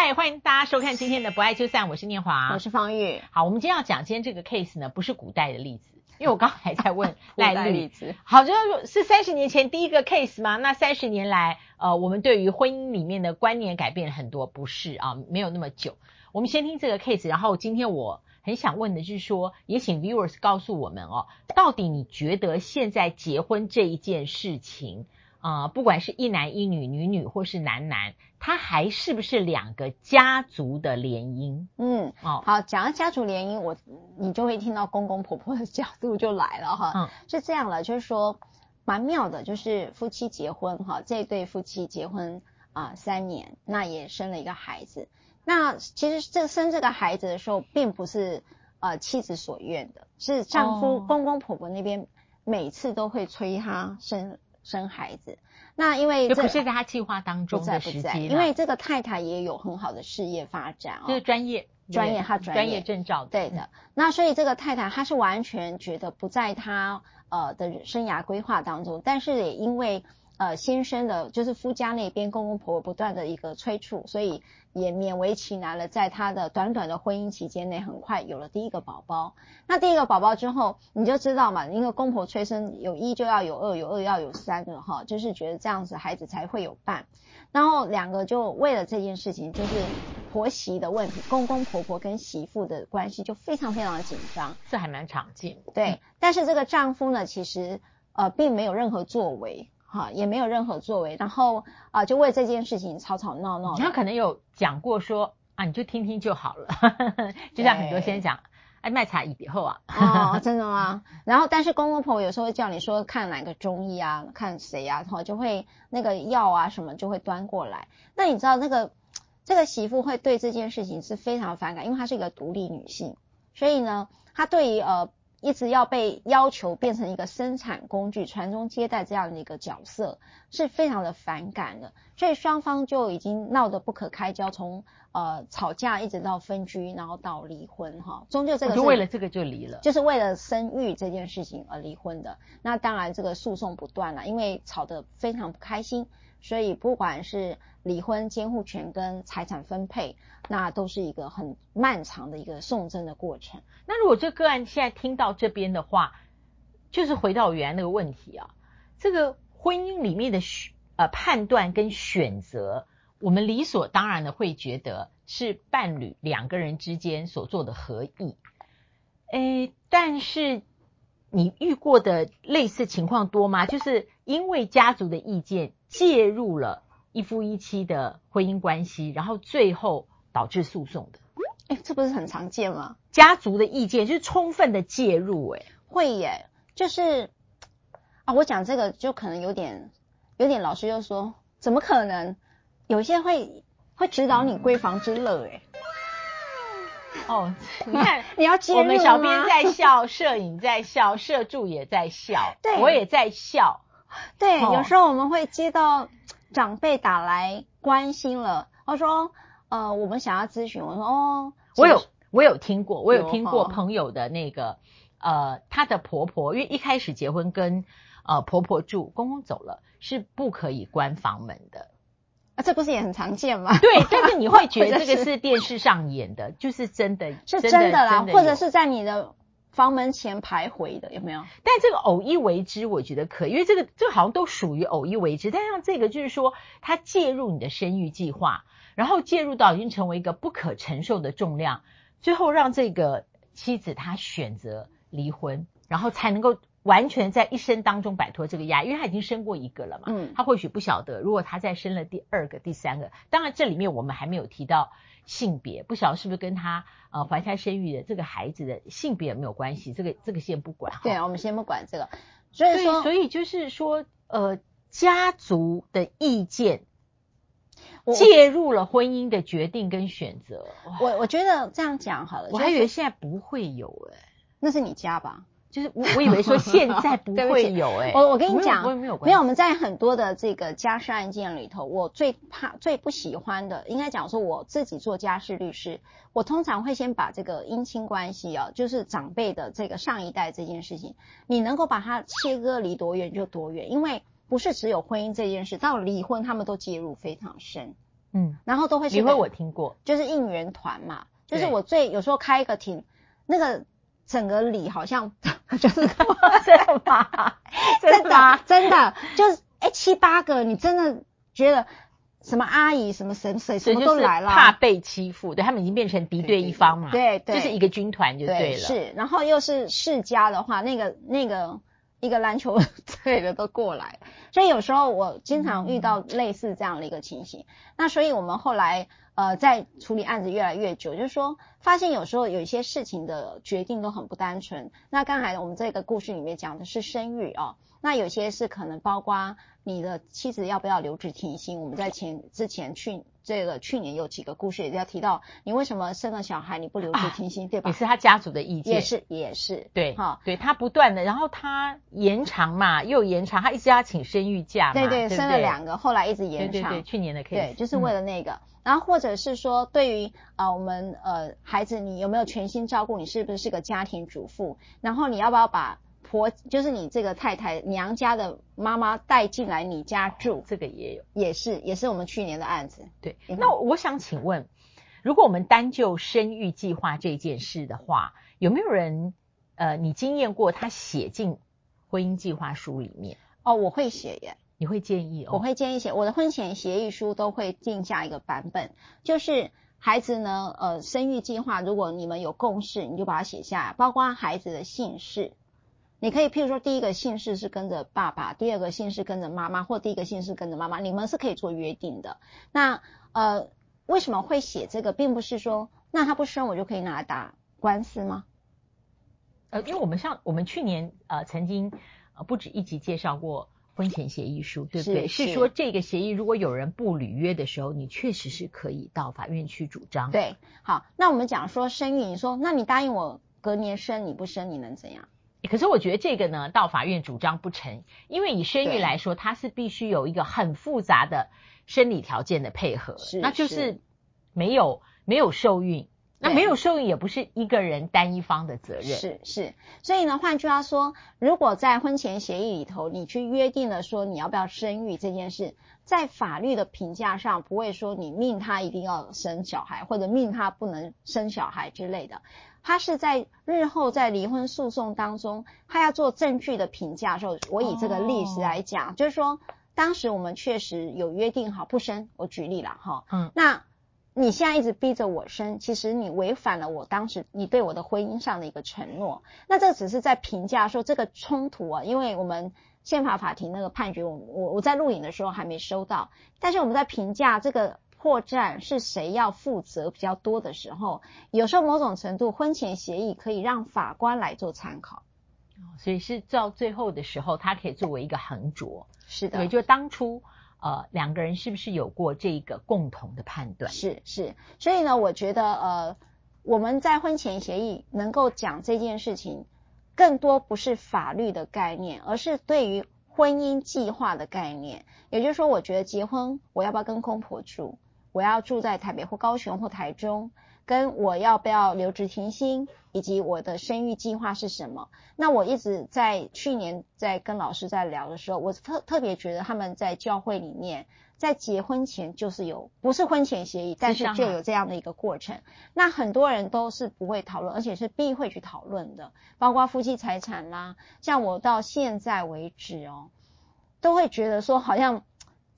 嗨，欢迎大家收看今天的《不爱就散》，我是念华，我是方玉。好，我们今天要讲今天这个 case 呢，不是古代的例子，因为我刚才在问 赖律例子。好，就是三十年前第一个 case 吗？那三十年来，呃，我们对于婚姻里面的观念改变了很多，不是啊，没有那么久。我们先听这个 case，然后今天我很想问的就是说，也请 viewers 告诉我们哦，到底你觉得现在结婚这一件事情？啊、呃，不管是一男一女、女女或是男男，他还是不是两个家族的联姻？嗯，哦，好，讲到家族联姻，我你就会听到公公婆婆的角度就来了哈。嗯，是这样了，就是说蛮妙的，就是夫妻结婚哈，这对夫妻结婚啊、呃、三年，那也生了一个孩子。那其实这生这个孩子的时候，并不是呃妻子所愿的，是丈夫、哦、公公婆婆那边每次都会催他生。生孩子，那因为这不是在他计划当中的时机，因为这个太太也有很好的事业发展哦，就是专业专业，他专业专业证照，对的。那所以这个太太她是完全觉得不在她呃的生涯规划当中，但是也因为。呃，先生的，就是夫家那边公公婆婆不断的一个催促，所以也勉为其难了，在他的短短的婚姻期间内，很快有了第一个宝宝。那第一个宝宝之后，你就知道嘛，因为公婆催生，有一就要有二，有二要有三了哈，就是觉得这样子孩子才会有伴。然后两个就为了这件事情，就是婆媳的问题，公公婆婆跟媳妇的关系就非常非常的紧张，这还蛮常见。对，嗯、但是这个丈夫呢，其实呃并没有任何作为。哈，也没有任何作为，然后啊，就为这件事情吵吵闹闹。他可能有讲过说啊，你就听听就好了，就像很多先生讲，哎，卖茶以后啊。哦，真的吗？然后，但是公公婆婆有时候会叫你说看哪个中医啊，看谁啊，然后就会那个药啊什么就会端过来。那你知道那个这个媳妇会对这件事情是非常反感，因为她是一个独立女性，所以呢，她对于呃。一直要被要求变成一个生产工具、传宗接代这样的一个角色，是非常的反感的。所以双方就已经闹得不可开交，从呃吵架一直到分居，然后到离婚哈。终究这个是就为了这个就离了，就是为了生育这件事情而离婚的。那当然这个诉讼不断了，因为吵得非常不开心。所以不管是离婚、监护权跟财产分配，那都是一个很漫长的一个讼争的过程。那如果这个案现在听到这边的话，就是回到原来那个问题啊，这个婚姻里面的选呃判断跟选择，我们理所当然的会觉得是伴侣两个人之间所做的合意。诶，但是你遇过的类似情况多吗？就是因为家族的意见。介入了一夫一妻的婚姻关系，然后最后导致诉讼的，哎，这不是很常见吗？家族的意见就是充分的介入，哎，会耶，就是啊，我讲这个就可能有点有点，老师又说怎么可能？有些会会指导你闺房之乐，哎，哦，你看 你要介入吗？我们小编在笑，摄影在笑，摄助也在笑，对，我也在笑。对，有时候我们会接到长辈打来关心了，他说：“呃，我们想要咨询。”我说：“哦，我有我有听过，我有听过朋友的那个呃，她的婆婆，因为一开始结婚跟呃婆婆住，公公走了是不可以关房门的啊，这不是也很常见吗？对，但是你会觉得 这个是电视上演的，就是真的，是真的啦，或者是在你的。”房门前徘徊的有没有？但这个偶一为之，我觉得可以，因为这个这个好像都属于偶一为之。但像这个就是说，他介入你的生育计划，然后介入到已经成为一个不可承受的重量，最后让这个妻子她选择离婚，然后才能够完全在一生当中摆脱这个压，因为他已经生过一个了嘛。嗯，他或许不晓得，如果他再生了第二个、第三个，当然这里面我们还没有提到。性别不晓得是不是跟他呃怀胎生育的这个孩子的性别有没有关系？这个这个先不管。对啊，我们先不管这个。所以说，所以就是说，呃，家族的意见介入了婚姻的决定跟选择。我我觉得这样讲好了，我还以为现在不会有诶、欸、那是你家吧？就是我我以为说现在 不会有哎、欸，我我跟你讲，没有没有我们在很多的这个家事案件里头，我最怕最不喜欢的，应该讲说我自己做家事律师，我通常会先把这个姻亲关系啊，就是长辈的这个上一代这件事情，你能够把它切割离多远就多远，因为不是只有婚姻这件事，到离婚他们都介入非常深。嗯，然后都会是离婚我听过，就是应援团嘛，就是我最有时候开一个庭，那个整个礼好像 就是 真的吗？真的真的就是哎七八个，你真的觉得。什么阿姨，什么谁谁什么都来了，怕被欺负，对他们已经变成敌对一方嘛，对对，就是一个军团就对了。对是，然后又是世家的话，那个那个一个篮球 队的都过来，所以有时候我经常遇到类似这样的一个情形。嗯、那所以我们后来呃在处理案子越来越久，就是说发现有时候有一些事情的决定都很不单纯。那刚才我们这个故事里面讲的是生育哦。那有些是可能包括你的妻子要不要留职停薪，我们在前之前去这个去年有几个故事也要提到，你为什么生了小孩你不留职停薪，啊、对吧？也是他家族的意见，也是也是对哈，对他不断的，然后他延长嘛，又延长，他一直要请生育假嘛，对对，对对生了两个，后来一直延长，对对对，去年的可以，对，就是为了那个，嗯、然后或者是说对于呃我们呃孩子，你有没有全心照顾？你是不是是个家庭主妇？然后你要不要把婆就是你这个太太娘家的妈妈带进来你家住，这个也有，也是也是我们去年的案子。对，那我想请问，如果我们单就生育计划这件事的话，有没有人呃，你经验过他写进婚姻计划书里面？哦，我会写耶。你会建议哦？我会建议写，我的婚前协议书都会定下一个版本，就是孩子呢，呃，生育计划，如果你们有共识，你就把它写下来，包括孩子的姓氏。你可以，譬如说，第一个姓氏是跟着爸爸，第二个姓氏跟着妈妈，或第一个姓氏跟着妈妈，你们是可以做约定的。那呃，为什么会写这个，并不是说，那他不生我就可以拿来打官司吗？呃，因为我们像我们去年呃曾经呃不止一集介绍过婚前协议书，对不对？是，是，是说这个协议如果有人不履约的时候，你确实是可以到法院去主张。对，好，那我们讲说生育，你说那你答应我隔年生，你不生你能怎样？可是我觉得这个呢，到法院主张不成，因为以生育来说，它是必须有一个很复杂的生理条件的配合，是那就是没有没有受孕，那没有受孕也不是一个人单一方的责任，是是。所以呢，换句话说，如果在婚前协议里头，你去约定了说你要不要生育这件事，在法律的评价上不会说你命他一定要生小孩，或者命他不能生小孩之类的。他是在日后在离婚诉讼当中，他要做证据的评价的时候，我以这个例子来讲，哦、就是说，当时我们确实有约定好不生，我举例了哈，嗯，那你现在一直逼着我生，其实你违反了我当时你对我的婚姻上的一个承诺，那这只是在评价说这个冲突啊，因为我们宪法法庭那个判决我，我我我在录影的时候还没收到，但是我们在评价这个。破绽是谁要负责比较多的时候，有时候某种程度婚前协议可以让法官来做参考，所以是到最后的时候，它可以作为一个横着。是的，也，就当初呃两个人是不是有过这个共同的判断？是是，所以呢，我觉得呃我们在婚前协议能够讲这件事情，更多不是法律的概念，而是对于婚姻计划的概念。也就是说，我觉得结婚我要不要跟公婆住？我要住在台北或高雄或台中，跟我要不要留职停薪，以及我的生育计划是什么？那我一直在去年在跟老师在聊的时候，我特特别觉得他们在教会里面，在结婚前就是有不是婚前协议，但是就有这样的一个过程。那很多人都是不会讨论，而且是避讳去讨论的，包括夫妻财产啦。像我到现在为止哦，都会觉得说好像。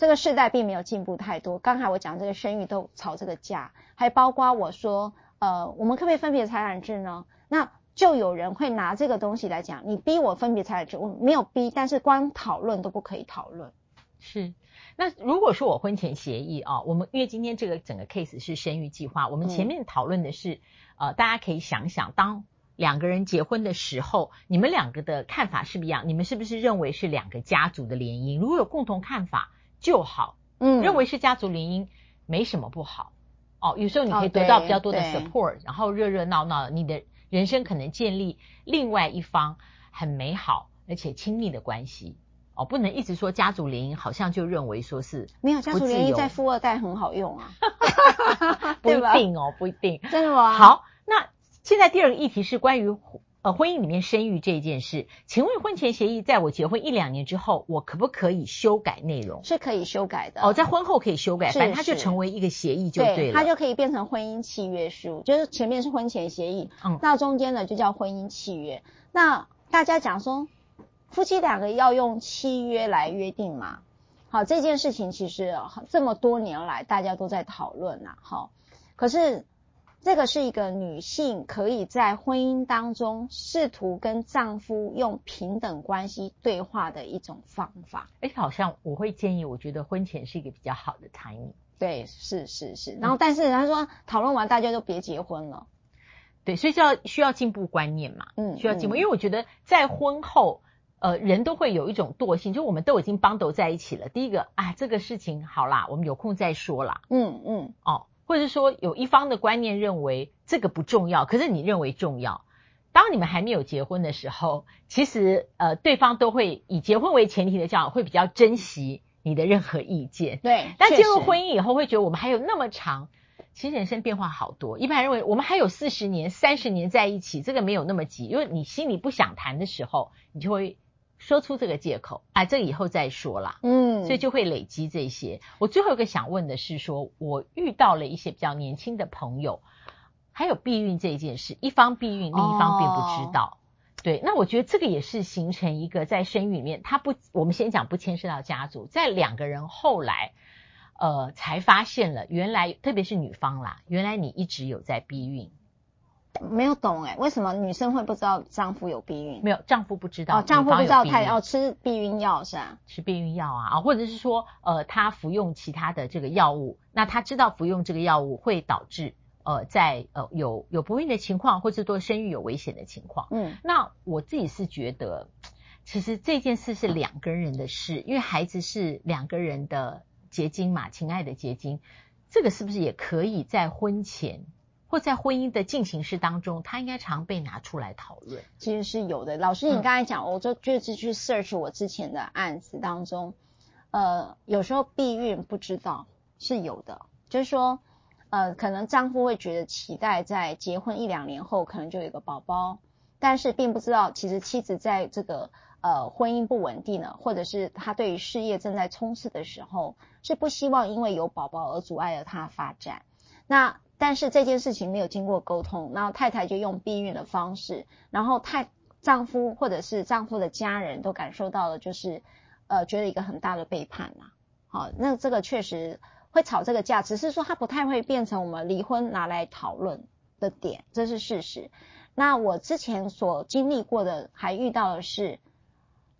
这个世代并没有进步太多。刚才我讲这个生育都吵这个架，还包括我说，呃，我们可不可以分别财产制呢？那就有人会拿这个东西来讲，你逼我分别财产制，我没有逼，但是光讨论都不可以讨论。是，那如果说我婚前协议啊，我们因为今天这个整个 case 是生育计划，我们前面讨论的是，嗯、呃，大家可以想想，当两个人结婚的时候，你们两个的看法是不一样，你们是不是认为是两个家族的联姻？如果有共同看法。就好，嗯，认为是家族联姻没什么不好，哦，有时候你可以得到比较多的 support，、哦、然后热热闹闹，你的人生可能建立另外一方很美好而且亲密的关系，哦，不能一直说家族联姻，好像就认为说是没有家族联姻在富二代很好用啊，不一定哦，不一定，真的吗？好，那现在第二个议题是关于呃婚姻里面生育这件事，请问婚前协议在我结婚一两年之后，我可不可以修改内容？是可以修改的。哦，在婚后可以修改，反正它就成为一个协议就对了。对，它就可以变成婚姻契约书，就是前面是婚前协议，嗯，到中间呢就叫婚姻契约。那大家讲说，夫妻两个要用契约来约定嘛？好，这件事情其实这么多年来大家都在讨论呐。好，可是这个是一个女性可以在婚姻当中试图跟丈夫用平等关系对话的一种方法。哎，好像我会建议，我觉得婚前是一个比较好的 timing。对，是是是。然后，但是他说讨论完大家都别结婚了。对，所以就要需要进步观念嘛。嗯，需要进步，嗯、因为我觉得在婚后。呃，人都会有一种惰性，就我们都已经 bundle 在一起了。第一个，哎，这个事情好啦，我们有空再说啦。嗯嗯，哦，或者说有一方的观念认为这个不重要，可是你认为重要。当你们还没有结婚的时候，其实呃，对方都会以结婚为前提的交往，会比较珍惜你的任何意见。对，但进入婚姻以后，会觉得我们还有那么长，其实人生变化好多。一般认为我们还有四十年、三十年在一起，这个没有那么急，因为你心里不想谈的时候，你就会。说出这个借口，啊，这以后再说啦。嗯，所以就会累积这些。我最后一个想问的是说，说我遇到了一些比较年轻的朋友，还有避孕这件事，一方避孕，另一方并不知道。哦、对，那我觉得这个也是形成一个在生育里面，他不，我们先讲不牵涉到家族，在两个人后来，呃，才发现了原来，特别是女方啦，原来你一直有在避孕。没有懂哎，为什么女生会不知道丈夫有避孕？没有，丈夫不知道。哦，丈夫不知道他要吃避孕药是啊？吃避孕药啊啊，或者是说，呃，他服用其他的这个药物，那他知道服用这个药物会导致呃，在呃有有不孕的情况，或者说生育有危险的情况。嗯，那我自己是觉得，其实这件事是两个人的事，因为孩子是两个人的结晶嘛，情爱的结晶，这个是不是也可以在婚前？或在婚姻的进行式当中，他应该常被拿出来讨论。其实是有的。老师，你刚才讲，嗯、我就就是去 search 我之前的案子当中，呃，有时候避孕不知道是有的，就是说，呃，可能丈夫会觉得期待在结婚一两年后可能就有一个宝宝，但是并不知道其实妻子在这个呃婚姻不稳定了，或者是他对于事业正在冲刺的时候，是不希望因为有宝宝而阻碍了他的发展。那但是这件事情没有经过沟通，然后太太就用避孕的方式，然后太丈夫或者是丈夫的家人都感受到了，就是呃觉得一个很大的背叛呐。好，那这个确实会吵这个架，只是说他不太会变成我们离婚拿来讨论的点，这是事实。那我之前所经历过的，还遇到的是，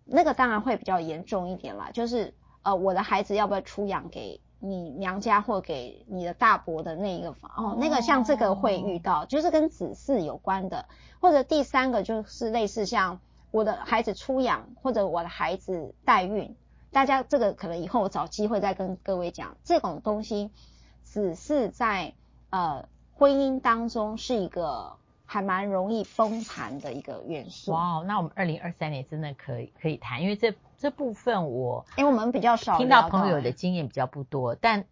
那个当然会比较严重一点啦，就是呃我的孩子要不要出养给你娘家或给你的大伯的那一个房哦，那个像这个会遇到，就是跟子嗣有关的，或者第三个就是类似像我的孩子出养或者我的孩子代孕，大家这个可能以后我找机会再跟各位讲。这种东西，只是在呃婚姻当中是一个还蛮容易崩盘的一个元素。哇，那我们二零二三年真的可以可以谈，因为这。这部分我，因为我们比较少听到朋友的经验比较不多，但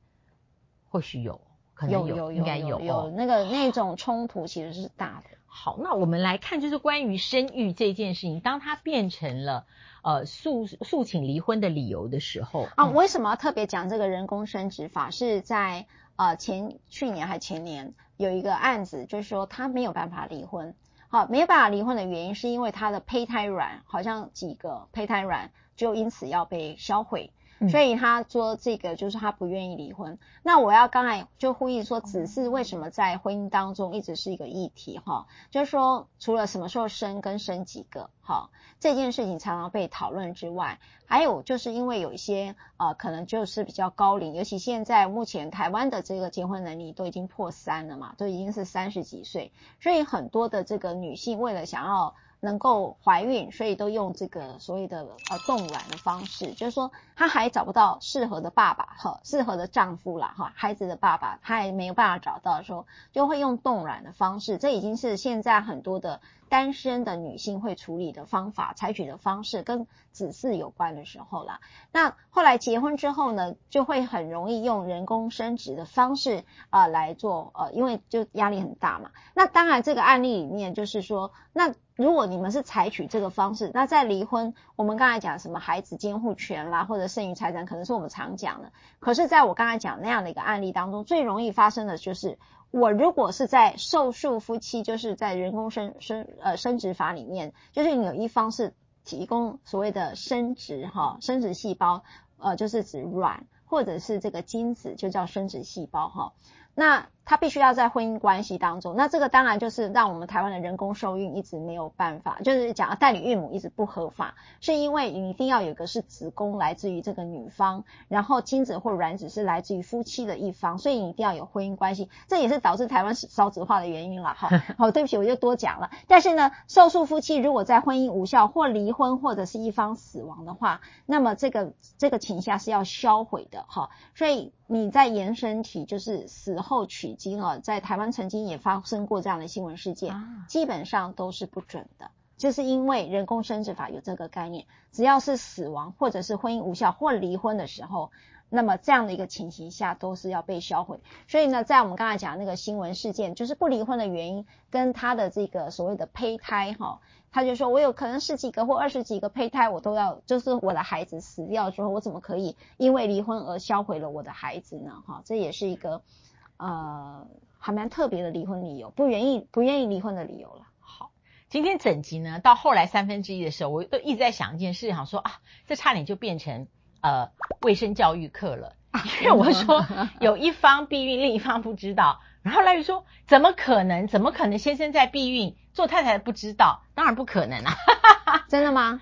或许有，可能有，有有有应该有，有那个那种冲突其实是大的。好，那我们来看，就是关于生育这件事情，当它变成了呃诉诉请离婚的理由的时候啊，为什么要特别讲这个人工生殖法？是在呃前去年还前年有一个案子，就是说他没有办法离婚。好，没有办法离婚的原因是因为他的胚胎卵好像几个胚胎卵。就因此要被销毁，所以他说这个就是他不愿意离婚。那我要刚才就呼吁说，子嗣为什么在婚姻当中一直是一个议题哈？就是说，除了什么时候生跟生几个哈这件事情常常被讨论之外，还有就是因为有一些呃可能就是比较高龄，尤其现在目前台湾的这个结婚年龄都已经破三了嘛，都已经是三十几岁，所以很多的这个女性为了想要。能够怀孕，所以都用这个所谓的呃冻卵的方式，就是说她还找不到适合的爸爸哈，适合的丈夫啦哈，孩子的爸爸她也没有办法找到的时候，就会用冻卵的方式，这已经是现在很多的单身的女性会处理的方法，采取的方式跟子嗣有关的时候啦。那后来结婚之后呢，就会很容易用人工生殖的方式啊、呃、来做呃，因为就压力很大嘛。那当然这个案例里面就是说那。如果你们是采取这个方式，那在离婚，我们刚才讲什么孩子监护权啦，或者剩余财产，可能是我们常讲的。可是，在我刚才讲那样的一个案例当中，最容易发生的就是，我如果是在受诉夫妻，就是在人工生生呃生殖法里面，就是有一方是提供所谓的生殖哈生殖细胞，呃，就是指卵或者是这个精子，就叫生殖细胞哈。那他必须要在婚姻关系当中，那这个当然就是让我们台湾的人工受孕一直没有办法，就是讲代理孕母一直不合法，是因为你一定要有个是子宫来自于这个女方，然后精子或卵子是来自于夫妻的一方，所以你一定要有婚姻关系，这也是导致台湾少子化的原因了。哈，好，对不起，我就多讲了。但是呢，受诉夫妻如果在婚姻无效或离婚或者是一方死亡的话，那么这个这个情下是要销毁的。哈，所以你在延伸体就是死后取。经啊，在台湾曾经也发生过这样的新闻事件，基本上都是不准的，就是因为人工生殖法有这个概念，只要是死亡或者是婚姻无效或离婚的时候，那么这样的一个情形下都是要被销毁。所以呢，在我们刚才讲那个新闻事件，就是不离婚的原因跟他的这个所谓的胚胎哈。他就说：“我有可能十几个或二十几个胚胎，我都要，就是我的孩子死掉之后，我怎么可以因为离婚而销毁了我的孩子呢？哈，这也是一个。”呃，还蛮特别的离婚理由，不愿意不愿意离婚的理由了。好，今天整集呢，到后来三分之一的时候，我都一直在想一件事，想说啊，这差点就变成呃卫生教育课了，因为我说有一方避孕，另一方不知道，然后赖宇说怎么可能？怎么可能先生在避孕，做太太不知道？当然不可能啊！真的吗？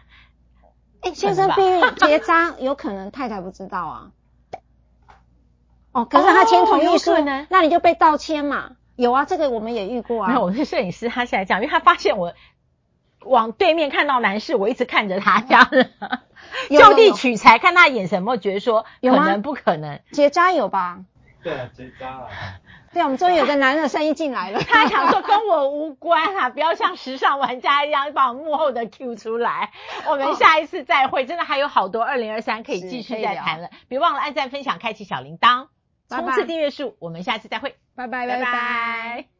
哎，先生避孕结扎，有可能太太不知道啊？哦，可是他签同意书呢，哦、那你就被盗签嘛？有啊，这个我们也遇过啊。那我是摄影师，他现在讲，因为他发现我往对面看到男士，我一直看着他这样 子，就地取材，看他眼神有没有觉得说可能不可能结扎有吧？对啊，结扎啊。对，我们终于有个男人的声音进来了。他想说跟我无关啊，不要像时尚玩家一样把我幕后的 Q 出来。我们下一次再会，真的还有好多二零二三可以继续再谈了。别忘了按赞、分享、开启小铃铛。冲刺订阅数，我们下次再会，拜拜。拜拜。